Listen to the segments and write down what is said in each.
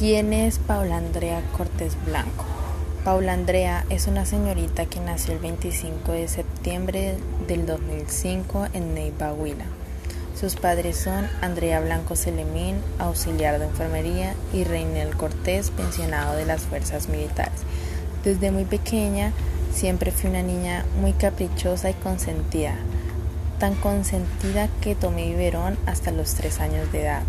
¿Quién es Paula Andrea Cortés Blanco? Paula Andrea es una señorita que nació el 25 de septiembre del 2005 en Neiva, Huila. Sus padres son Andrea Blanco Celemín, auxiliar de enfermería, y Reinel Cortés, pensionado de las fuerzas militares. Desde muy pequeña siempre fui una niña muy caprichosa y consentida, tan consentida que tomé biberón hasta los tres años de edad.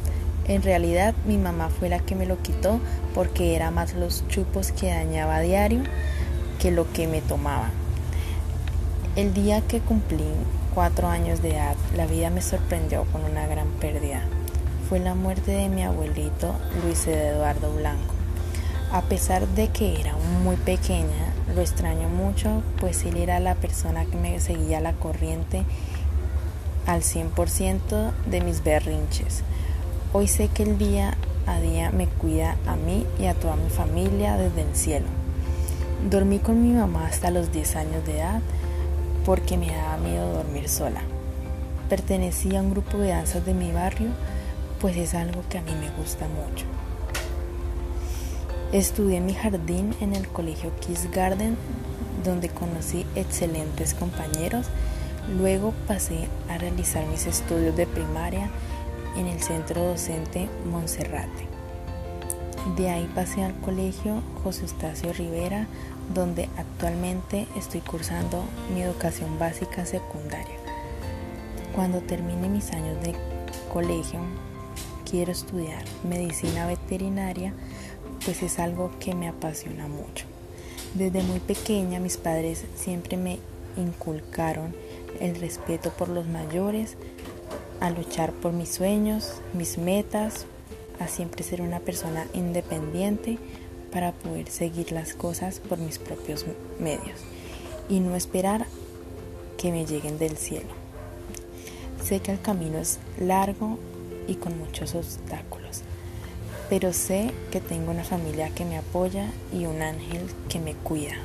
En realidad mi mamá fue la que me lo quitó porque era más los chupos que dañaba a diario que lo que me tomaba. El día que cumplí cuatro años de edad, la vida me sorprendió con una gran pérdida. Fue la muerte de mi abuelito Luis Eduardo Blanco. A pesar de que era muy pequeña, lo extraño mucho, pues él era la persona que me seguía la corriente al 100% de mis berrinches. Hoy sé que el día a día me cuida a mí y a toda mi familia desde el cielo. Dormí con mi mamá hasta los 10 años de edad porque me daba miedo dormir sola. Pertenecía a un grupo de danzas de mi barrio, pues es algo que a mí me gusta mucho. Estudié mi jardín en el colegio Kiss Garden, donde conocí excelentes compañeros. Luego pasé a realizar mis estudios de primaria en el centro docente Monserrate. De ahí pasé al colegio José Eustacio Rivera, donde actualmente estoy cursando mi educación básica secundaria. Cuando termine mis años de colegio, quiero estudiar medicina veterinaria, pues es algo que me apasiona mucho. Desde muy pequeña mis padres siempre me inculcaron el respeto por los mayores, a luchar por mis sueños, mis metas, a siempre ser una persona independiente para poder seguir las cosas por mis propios medios y no esperar que me lleguen del cielo. Sé que el camino es largo y con muchos obstáculos, pero sé que tengo una familia que me apoya y un ángel que me cuida.